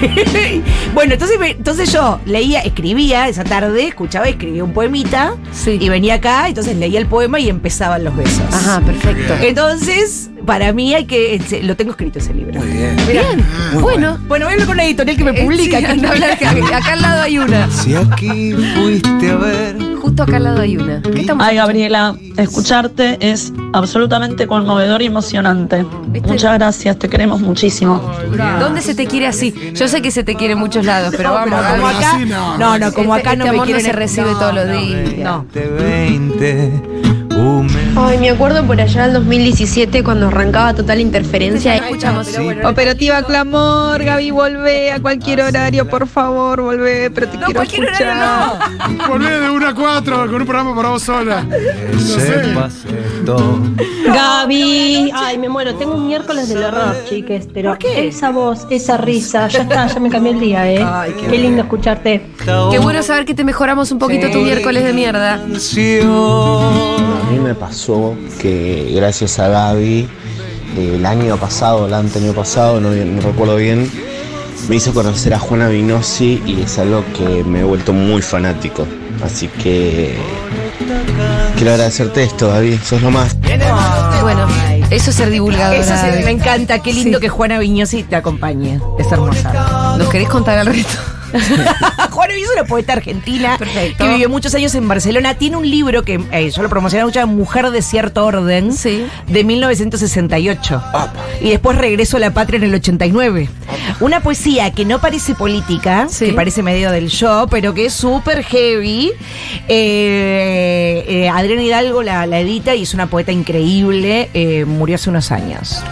bueno, entonces, me- entonces yo leía, escribía esa tarde, escuchaba, escribía un poemita Sí. y venía acá, entonces leía el poema y empezaban los besos. Ajá, perfecto. Entonces, para mí hay que. Lo tengo escrito ese libro. Muy bien. Bien. Muy bueno. Bueno, voy a hablar con una editorial que me Eh, publica. sí, que- anda a hablar acá, acá al lado hay una. Si aquí fuiste a ver Justo acá al lado hay una. ¿Qué estamos Ay, Gabriela, escucharte es absolutamente conmovedor y emocionante. ¿Viste? Muchas gracias, te queremos muchísimo. ¿Dónde se te quiere así? Yo sé que se te quiere en muchos lados, pero vamos. como acá. No. No, no, como Este- acá no este me amor no se recibe no, todos los no, días. No. 20, húmedo. Ay, me acuerdo por allá del 2017 cuando arrancaba Total Interferencia. Escuchamos. Operativa Clamor, Gaby, volvé a cualquier horario, por favor, volvé, pero te No, quiero cualquier escuchar. horario no. Volvé de 1 a 4 con un programa para vos sola. No sé. Gaby, ay, me muero. Tengo un miércoles del horror, chiques, pero esa voz, esa risa, ya está, ya me cambió el día, ¿eh? Ay, qué qué, lindo escucharte. Qué bueno saber que te mejoramos un poquito tu miércoles de mierda. A mí me pasó que gracias a Gaby, el año pasado, el año pasado, no, no recuerdo bien, me hizo conocer a Juana Vinosi y es algo que me he vuelto muy fanático. Así que quiero agradecerte esto, Gaby, sos lo más. Bueno, eso es ser divulgadora. Eso sí, Gaby. me encanta, qué lindo Sí. que Juana Viñosi te acompañe. Es hermosa. ¿Nos querés contar al resto? Juana Viñosi es una poeta argentina Perfecto. que vivió muchos años en Barcelona. Tiene un libro que eh, yo lo promocioné mucho, Mujer de cierto orden, Sí. de 1968. Y después Regreso a la Patria en el 89. Una poesía que no parece política, Sí. que parece medio del show, pero que es súper heavy. Eh, eh, Adriana Hidalgo la, la edita y es una poeta increíble. eh, murió hace unos años.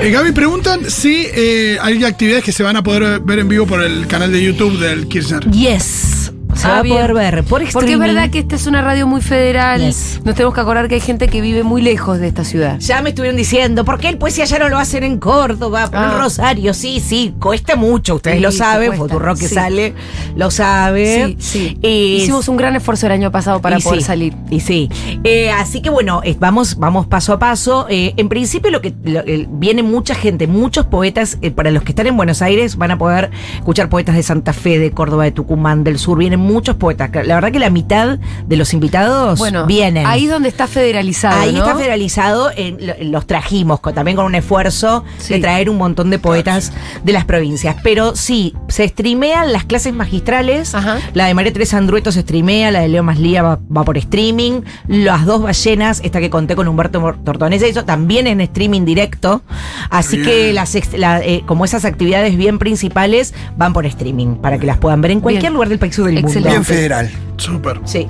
Eh, Gaby, preguntan si eh, hay actividades que se van a poder ver en vivo por el canal de YouTube del Kirchner. Yes. Se Ah, va a bien. poder ver por Porque es verdad que esta es una radio muy federal. Yes. Nos tenemos que acordar que hay gente que vive muy lejos de esta ciudad. Ya me estuvieron diciendo, ¿por qué el poesía ya no lo hacen en Córdoba, por Ah. en Rosario? Sí, sí, cuesta mucho, ustedes Sí, lo saben, Futurock que sí. sale, lo sabe. Sí, sí. Eh, Hicimos un gran esfuerzo el año pasado para poder salir. Y sí. Eh, así que bueno, eh, vamos, vamos paso a paso. Eh, en principio lo que lo- viene mucha gente, muchos poetas, eh, para los que están en Buenos Aires van a poder escuchar poetas de Santa Fe, de Córdoba, de Tucumán, del sur. Vienen muchos poetas. La verdad que la mitad de los invitados Bueno, vienen. ahí es donde está federalizado. Ahí ¿no? está federalizado, en- lo- los trajimos con- también con un esfuerzo Sí. de traer un montón de poetas de las provincias. Pero sí, se streamean las clases magistrales. Ajá. La de María Teresa Andrueto se streamea, la de Leo Maslía va, va por streaming. Las dos ballenas, esta que conté con Humberto Tortonese, eso también en streaming directo. Así Bien. que las ex- la, eh, como esas actividades bien principales van por streaming para que las puedan ver en cualquier Bien. lugar del país o del Excelente. mundo. Bien federal. Súper. Sí.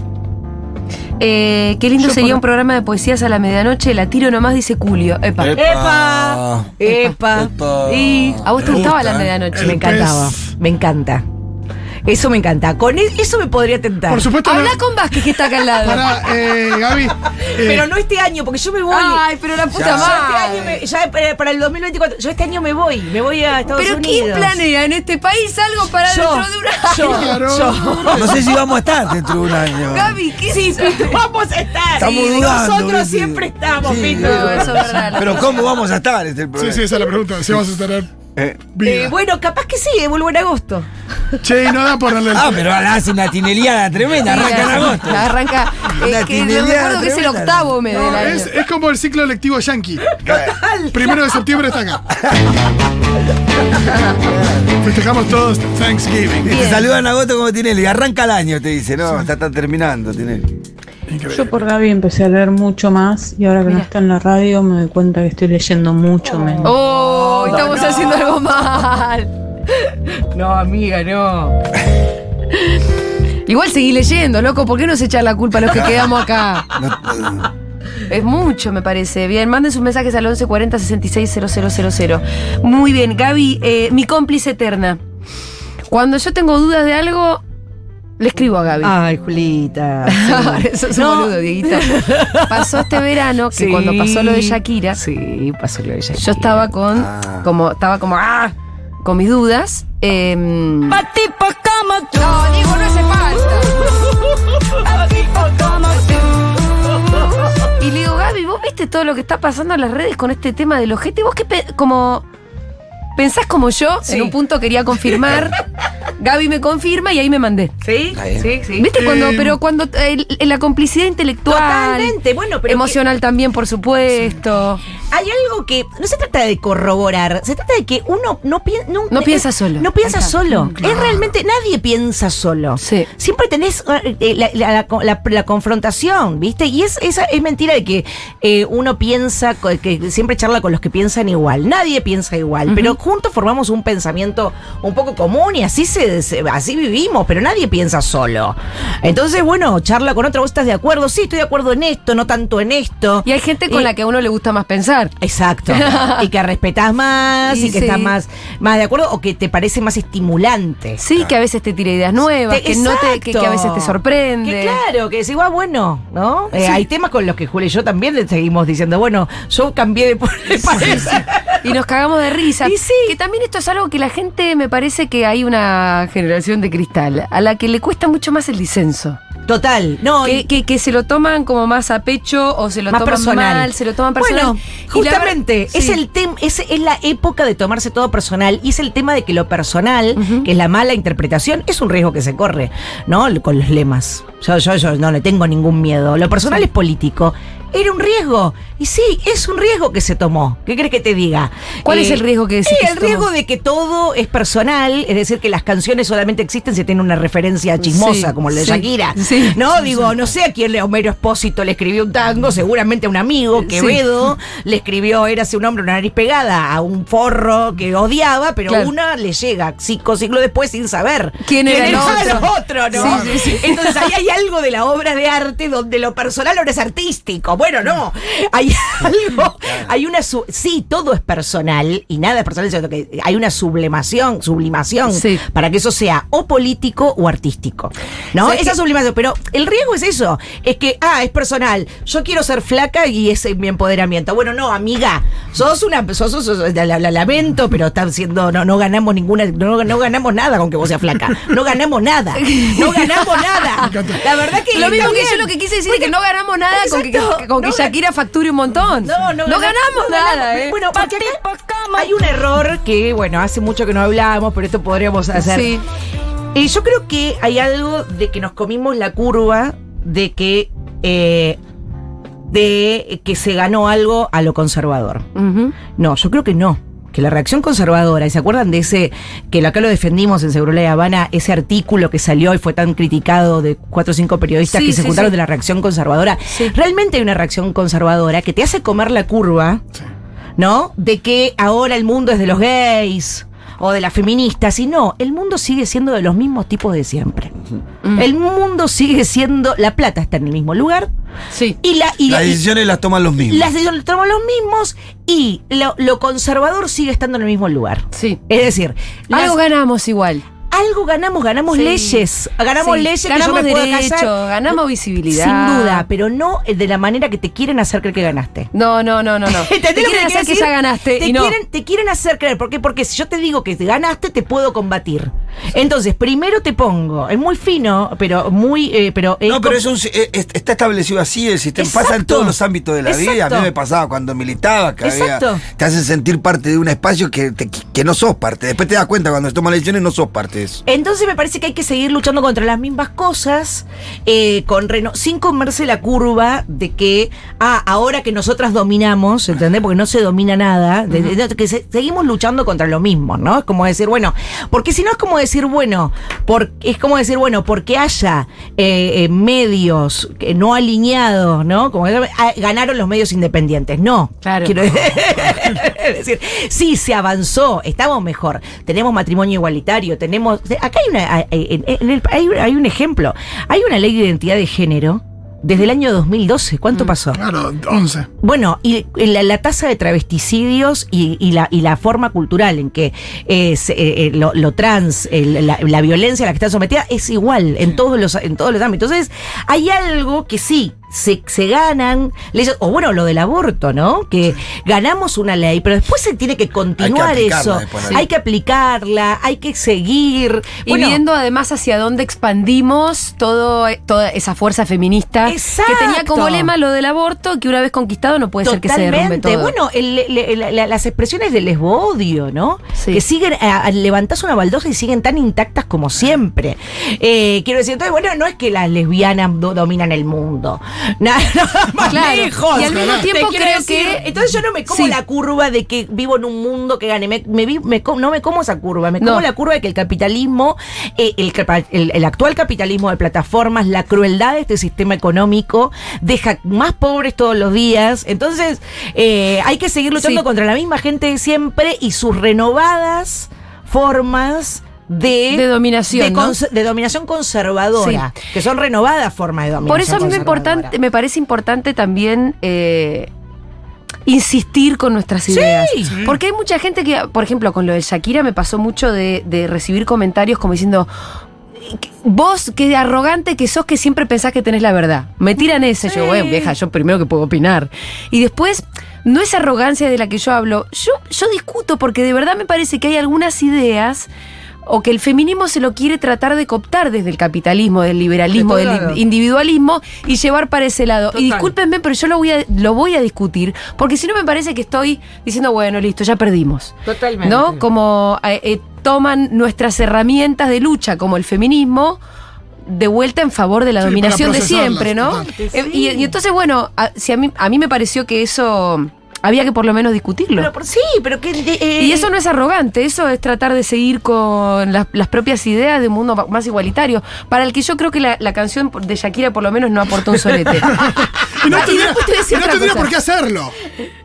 Eh, qué lindo Yo sería por- un programa de poesías a la medianoche. La tiro nomás, dice Julio. Epa. ¡Epa! ¡Epa! Epa. Y a vos te Me gustaba gusta, la ¿eh? medianoche. Me El encantaba. pez. Me encanta. Eso me encanta. Con e- eso me podría tentar. Por supuesto. Habla no- con Vázquez que está acá al lado. Para, eh, Gaby. eh, Pero no este año, porque yo me voy. Ay, pero la puta Ya. Yo este madre. año me- ya para, para el 2024. Yo este año me voy. Me voy a Estados Pero Unidos. ¿quién planea en este país algo para Yo, dentro de un año? yo, Claro. yo. No sé si vamos a estar dentro de un año. Gaby, ¿qué Sí, Pito, vamos a estar. Estamos Sí, dudando, Nosotros ¿viste? siempre estamos, Sí, Pito. No, eso es verdad. Pero ¿cómo vamos a estar? Este Sí, sí, esa es la pregunta. Si vamos a estar Eh. Eh, bueno, capaz que sí, eh, vuelvo en agosto. Che, y no da por darle el. Ah, pero hace una tineliana tremenda, Sí, arranca en agosto. Arranca. Una Es que acuerdo que es el octavo mes del No, año. es, es como el ciclo lectivo yankee. Primero de septiembre está acá. Festejamos todos Thanksgiving. Te saludan a agosto como Tinelli, arranca el año, te dice, no, está, está terminando, Tinelli. Increíble. Yo por Gaby empecé a leer mucho más y ahora que no está en la radio me doy cuenta que estoy leyendo mucho menos. Oh, estamos haciendo algo mal. No, amiga, no. Igual seguí leyendo, loco. ¿Por qué no se echar la culpa a los que quedamos acá? No, Es mucho, me parece. Bien, manden sus mensajes al 1140 660000. Muy bien, Gaby, eh, mi cómplice eterna. Cuando yo tengo dudas de algo, le escribo a Gaby. Ay, Julita. Eso es un No. boludo, Dieguito. Pasó este verano que Sí. cuando pasó lo de Shakira, Sí, pasó lo de Shakira. yo estaba con, Ah. como, estaba como, ah, con mis dudas. Eh, no, digo, no hace falta. Y le digo, Gaby, ¿vos viste todo lo que está pasando en las redes con este tema del ojete? ¿Vos qué como pensás como yo? Sí. En un punto quería confirmar. Gaby me confirma y ahí me mandé. ¿Sí? Sí, sí. ¿Viste cuando, pero cuando eh, el- la complicidad intelectual, Totalmente, bueno, pero emocional también, por supuesto. hay algo que no se trata de corroborar, se trata de que uno no, pi- No piensa solo. No piensa solo. Es realmente, nadie piensa solo. Sí. Siempre tenés eh, la, la- la- la- la confrontación, ¿viste? Y es, esa es mentira de que eh, uno piensa, que siempre charla con los que piensan igual. Nadie piensa igual, pero juntos formamos un pensamiento un poco común y así se, se- así vivimos, pero nadie piensa solo. Entonces, bueno, charla con otro, vos estás de acuerdo, sí, estoy de acuerdo en esto, no tanto en esto. Y hay gente con Y- la que a uno le gusta más pensar. Exacto. y que respetás más y, Y que sí. estás más, más de acuerdo o que te parece más estimulante. Sí, que a veces te tira ideas nuevas, Te- que, no te, que, que a veces te sorprende. Que claro, que decís, ah, bueno, ¿no? Eh, hay temas con los que Julio y yo también le seguimos diciendo, bueno, yo cambié de de parecer. Y nos cagamos de risa. Y sí. Que también esto es algo que la gente me parece que hay una generación de cristal a la que le cuesta mucho más el disenso. Total, no. Que, y- que, que se lo toman como más a pecho o se lo más toman personal. mal, se lo toman personal. Bueno, justamente, es sí. el tema, es, es la época de tomarse todo personal y es el tema de que lo personal, que es la mala interpretación, es un riesgo que se corre, ¿no? Con los lemas. Yo, yo, yo no le tengo ningún miedo. Lo personal es político. Era un riesgo. Y sí, es un riesgo que se tomó. ¿Qué crees que te diga? ¿Cuál es el riesgo que decís sí, que el tomó? riesgo de que todo es personal, es decir, que las canciones solamente existen si tienen una referencia chismosa, Sí, como la de sí, Shakira. sí, no, digo, no sé a quién le Homero Espósito le escribió un tango, seguramente a un amigo, Quevedo, le escribió Érase un hombre, una nariz pegada, a un forro que odiaba, pero Claro. una le llega cinco siglos después sin saber ¿Quién era el otro? otro, ¿no? Entonces ahí hay algo de la obra de arte donde lo personal ahora es artístico. Bueno, no. Hay algo, hay una sí, todo es personal y nada es personal, sino que hay una sublimación, sublimación Sí. para que eso sea o político o artístico. ¿No? ¿Sabes Esa qué? sublimación, pero el riesgo es eso, es que ah, es personal. Yo quiero ser flaca y ese es mi empoderamiento. Bueno, no, amiga, sos una sos, sos- sos- la, la- la lamento, pero están siendo no no ganamos ninguna no, no ganamos nada con que vos seas flaca. No ganamos nada. No ganamos nada. La verdad que Lo mismo está que yo lo que quise decir es que no ganamos nada con que, Con que Shakira facture un montón. No, no, ganamos no nada, ganamos. ¿eh? Bueno, porque acá hay un error que, bueno, hace mucho que no hablamos, pero esto podríamos hacer. Sí. Eh, yo creo que hay algo de que nos comimos la curva de que eh, de que se ganó algo a lo conservador. No, yo creo que no. Que la reacción conservadora, ¿y se acuerdan de ese, que acá lo defendimos en Seguro La Habana, ese artículo que salió y fue tan criticado de cuatro o cinco periodistas Sí, que se sí, juntaron sí. de la reacción conservadora? Realmente hay una reacción conservadora que te hace comer la curva, ¿no? De que ahora el mundo es de los gays o de las feministas, y no, el mundo sigue siendo de los mismos tipos de siempre. El mundo sigue siendo, la plata está en el mismo lugar. Sí. Y la, y Las la- y- decisiones las toman los mismos. las decisiones tomamos los mismos y lo, lo conservador sigue estando en el mismo lugar. Sí. Es decir, Algo las- ganamos igual. Algo ganamos, ganamos Sí. leyes. Ganamos Sí. leyes Ganamos que yo me puedo derecho, casar. ganamos visibilidad. Sin duda, pero no de la manera que te quieren hacer creer que ganaste. No, no, no, no, no. Te ¿Entendés lo quieren hacer que ya ganaste Te, y no. quieren, te quieren hacer creer. ¿Por qué? Porque si yo te digo que ganaste, te puedo combatir. Entonces, primero te pongo, es muy fino, pero muy. eh, pero No, pero es un, eh, es- está establecido así el sistema. Pasa en todos los ámbitos de la vida. A mí me pasaba cuando militaba, que había- Exacto. te hacen sentir parte de un espacio que, te- que no sos parte. Después te das cuenta cuando tomas decisiones no sos parte de eso. Entonces me parece que hay que seguir luchando contra las mismas cosas, eh, con reno- sin comerse la curva de que, ah, ahora que nosotras dominamos, ¿entendés? Porque no se domina nada, de- de- que se- seguimos luchando contra lo mismo, ¿no? Es como decir, bueno, porque si no es como decir, bueno, por- es como decir, bueno, porque haya eh, eh, medios que no alineados, ¿no? Como ah, ganaron los medios independientes. No. Claro. Quiero decir, sí, se avanzó, estamos mejor. Tenemos matrimonio igualitario, tenemos. Acá hay, una, hay, en- en el- hay- hay un ejemplo. Hay una ley de identidad de género desde el año 2012. ¿Cuánto pasó? Claro, 11. Bueno, y la, la tasa de travesticidios y, y la, y la forma cultural en que se- eh, eh, lo, lo trans, el- la, la violencia a la que está sometida es igual en todos los, en todos los ámbitos. Entonces, hay algo que sí. Se, se ganan leyes, o bueno, lo del aborto, ¿no? Que ganamos una ley, pero después se tiene que continuar eso. después, ¿no? Hay que aplicarla, hay que seguir. Y Bueno, viendo además hacia dónde expandimos todo, toda esa fuerza feminista Exacto. que tenía como lema lo del aborto, que una vez conquistado no puede ser que se derrumbe Totalmente. todo. Bueno, el- el- la- la- las expresiones del lesbo-odio, ¿no? Sí. Que siguen, a- a- levantás una baldosa y siguen tan intactas como siempre. Eh, quiero decir, entonces, bueno, no es que las lesbianas do- dominan el mundo. Nada, nada más Claro. lejos. Y al mismo tiempo creo decir, que- Entonces yo no me como Sí. la curva de que vivo en un mundo que gane. Me, me vi- me no me como esa curva. Me No. como la curva de que el capitalismo, eh, el, capa- el- el actual capitalismo de plataformas, la crueldad de este sistema económico, deja más pobres todos los días. Entonces, eh, hay que seguir luchando Sí. contra la misma gente de siempre y sus renovadas formas de, De dominación, de, ¿no? cons- de dominación conservadora, que son renovadas formas de dominación. Por eso a mí me, importante, me parece importante también eh, insistir con nuestras ideas. Sí. Porque hay mucha gente que, por ejemplo, con lo de Shakira me pasó mucho de, de recibir comentarios como diciendo. Vos, qué arrogante que sos que siempre pensás que tenés la verdad. Me tiran ese, yo, bueno, vieja, yo primero que puedo opinar. Y después, no es arrogancia de la que yo hablo. Yo, yo discuto porque de verdad me parece que hay algunas ideas o que el feminismo se lo quiere tratar de cooptar desde el capitalismo, del liberalismo, De del lado. individualismo y llevar para ese lado. Total. Y discúlpenme, pero yo lo voy a, lo voy a discutir, porque si no me parece que estoy diciendo, bueno, listo, ya perdimos. Totalmente. ¿No? Como eh, eh, toman nuestras herramientas de lucha, como el feminismo, de vuelta en favor de la Sí, dominación de siempre, ¿no? Eh, y, y entonces, bueno, a, si a, mí, a mí me pareció que eso había que por lo menos discutirlo. Pero por- sí, pero que. eh, Y eso no es arrogante, eso es tratar de seguir con las, las propias ideas de un mundo más igualitario, para el que yo creo que la, la canción de Shakira por lo menos no aportó un solete. Y no y y no tendría por qué hacerlo.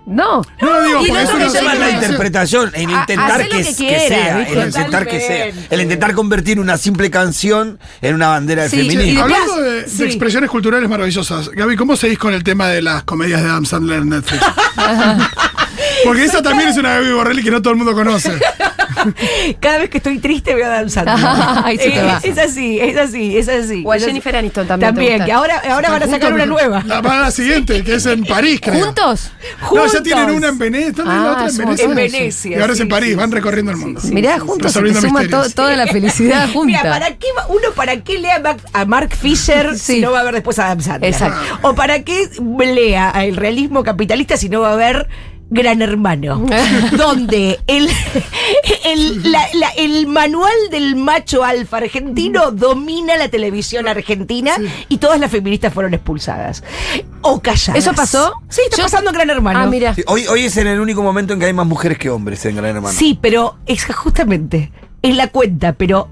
No. No, digo, Y porque lo es una que yo Es más la digo- interpretación, en A- intentar que, lo que que quiera, sea, ¿viste? el intentar que sea, el intentar convertir una simple canción en una bandera del Sí, y feminismo. después- Hablando de, de expresiones culturales maravillosas, Gaby, ¿cómo seguís con el tema de las comedias de Adam Sandler en Netflix? Porque esa también es una Gaby Borrelli que no todo el mundo conoce. Cada vez que estoy triste voy a se te va. Es así, es así, es así. O a. Jennifer Aniston también. ¿te También, que ahora, ahora van a sacar una nueva. La, van a la siguiente, que es en París, creo. ¿Juntos? No, ya tienen una en Venecia. ¿Dónde Ah, la otra en Venecia? En Venecia, Y ahora es en sí, París, sí, van recorriendo el mundo. Mirá, juntos se te Resolviendo suma misterios. to- toda la felicidad junta. Mira, ¿para qué va- uno para qué lea a Mac- a Mark Fisher Sí. si no va a ver después a Adam Sandler? Exacto. O para qué lea el realismo capitalista si no va a ver Gran Hermano, donde el, el, la- la- el manual del macho alfa argentino domina la televisión argentina y todas las feministas fueron expulsadas o calladas. ¿Eso pasó? Sí, está Yo- pasando en Gran Hermano. Ah, mira. Sí, hoy, hoy es en el único momento en que hay más mujeres que hombres en Gran Hermano. Sí, pero es justamente es la cuenta, pero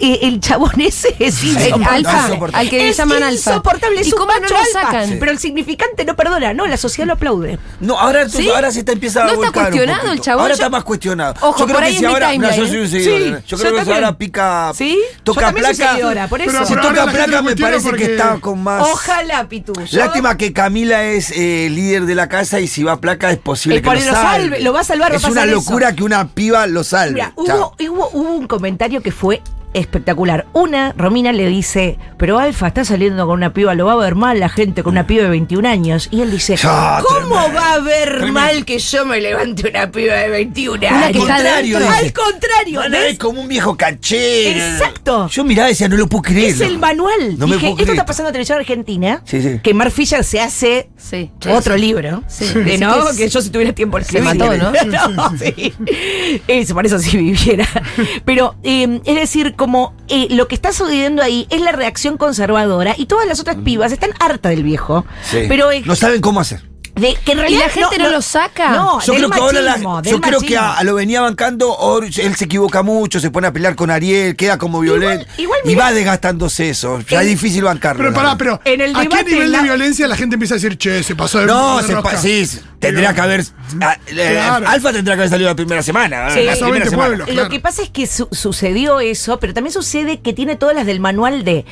el chabón ese es Eh, insoportable. alfa, al que es llaman alfa. insoportable, es ¿Y un cómo no macho lo alfa. sacan? Pero el significante no perdona, no, la sociedad lo aplaude. No, ahora, ¿Sí? ahora se está empezando a ¿No está cuestionado el chabón? Ahora Yo- está más cuestionado. Ojo, yo creo por que si en mi ahora, yo timeline, soy un ¿eh? seguidor. Sí, yo yo creo que ahora pica. ¿Sí? Toca Yo también soy placa. seguidora, por eso. Pero Si toca placa, me parece que está con más. Ojalá, Pitu. yo- Lástima que Camila es eh, líder de la casa y si va a placa es posible que lo lo salve. salve, lo va a salvar, Es una locura que una piba lo salve. Mira, hubo un comentario que fue espectacular. Una, Romina le dice, pero Alfa está saliendo con una piba, lo va a ver mal la gente con una piba de 21 años. Y él dice, Ya, ¿cómo tremendo. va a ver Tremendo. mal que yo me levante una piba de 21 Una años? está contrario. Al contrario, es como un viejo cachero. Exacto. Yo miraba y decía, no lo puedo creer. Es el manual. No me Dije, puedo esto creer. está pasando en televisión argentina. Sí, sí. Que Mark Fisher se hace Sí. otro libro. Sí. Que no, que que, yo si tuviera tiempo Se mató, ¿no? no, sí. Eso, por eso si viviera. Pero, eh, es decir, como eh, lo que está sucediendo ahí es la reacción conservadora y todas las otras pibas están hartas del viejo. Sí. Pero es no saben cómo hacer. De, que en ¿Y realidad la gente no lo saca? No, Yo creo que ahora la- machismo, del yo creo que a, machismo. a lo venía bancando, él se equivoca mucho, se pone a pelear con Ariel, queda como violento igual y mirá- va desgastándose eso. Ya es difícil bancarlo. Pero pará, pero En el ¿a qué nivel la- de violencia la gente empieza a decir, che, se pasó de No, de se rosca"? pa- sí, tendría que haber. ah, eh, Claro. Alfa tendría que haber salido la primera semana. Sí. la Pasó primera 20 semana. pueblos. Lo que pasa es que su- sucedió eso, pero también sucede que tiene todas las del manual de.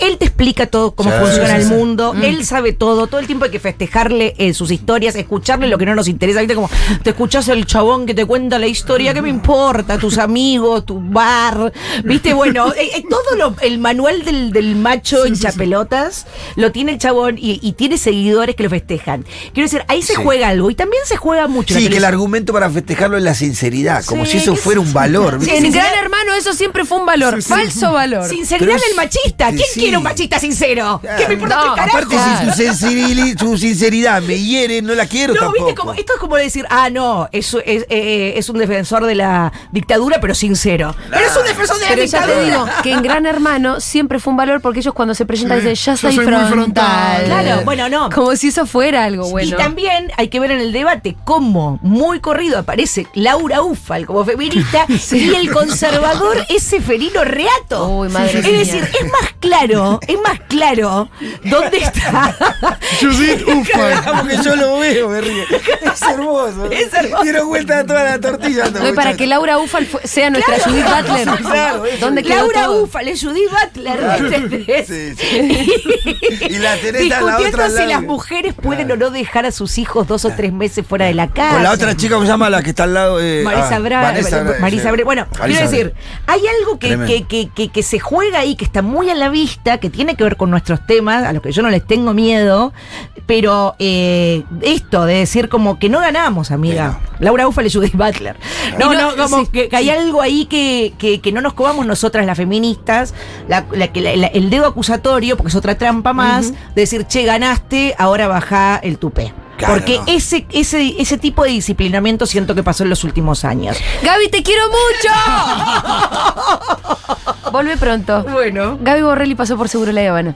Él te explica todo cómo Sí, funciona sí, el sí. mundo, Mm. él sabe todo, todo el tiempo hay que festejarle eh, sus historias, escucharle lo que no nos interesa. ¿Viste? Como te escuchas el chabón que te cuenta la historia, ¿qué me importa? Tus amigos, tu bar. ¿Viste? Bueno, eh, eh, todo lo- el manual del, del macho hinchapelotas lo tiene el chabón y, y tiene seguidores que lo festejan. Quiero decir, ahí se Sí. juega algo y también se juega mucho. Sí, que el argumento para festejarlo es la sinceridad, como Sí, si eso fuera un valor. En Gran Hermano eso siempre fue un valor, falso valor. Sinceridad del machista. ¿Quién sí. quiere un machista sincero? ¿Qué me importa No, qué carajo? Aparte, si tu sinceridad me hiere, no la quiero no, tampoco. viste, como, esto es como decir, ah, no, es, es, eh, es un defensor de la dictadura, pero sincero. Pero es un defensor de la Pero ya dictadura. te digo que en Gran Hermano siempre fue un valor porque ellos cuando se presentan Sí, dicen, ya soy, soy frontal. frontal. Claro, bueno, no. Como si eso fuera algo bueno. Y también hay que ver en el debate cómo muy corrido aparece Laura Ufal como feminista y el conservador es Seferino Reato. Uy, madre es mía. decir, es más claro, es más claro dónde está. Judith Ufa. Como que yo lo veo, me río. Es hermoso. Es hermoso. Dieron vuelta a toda la tortilla. No, para que Laura Ufal sea nuestra Judith Butler. Claro, eso. ¿Dónde quedó Laura todo? Ufal es Judith Butler. ¿entendés? Sí, sí. Y la tenés a la otra si lado. las mujeres pueden o no dejar a sus hijos dos o tres meses fuera de la casa. Con la otra chica, ¿cómo se llama? La que está al lado. Eh, Marisa ah, Bra- Marisa sí. Bra- Bueno, Marisa quiero decir, hay algo que, que, que- que se juega ahí, que está muy a la vista, que tiene que ver con nuestros temas, a los que yo no les tengo miedo, pero eh, esto de decir como que no ganamos, amiga. Laura Ufal y Judith Butler. No, no, no- como sí, que, que hay algo ahí que, que, que no nos cobamos nosotras las feministas, la- la- que la- la- el dedo acusatorio, porque es otra trampa más, de decir, che, ganaste, ahora baja el tupé. Claro, porque no. ese, ese, ese tipo de disciplinamiento siento que pasó en los últimos años. Gaby, te quiero mucho. Vuelve pronto. Bueno. Gaby Borrelli pasó por Seguro La Habana.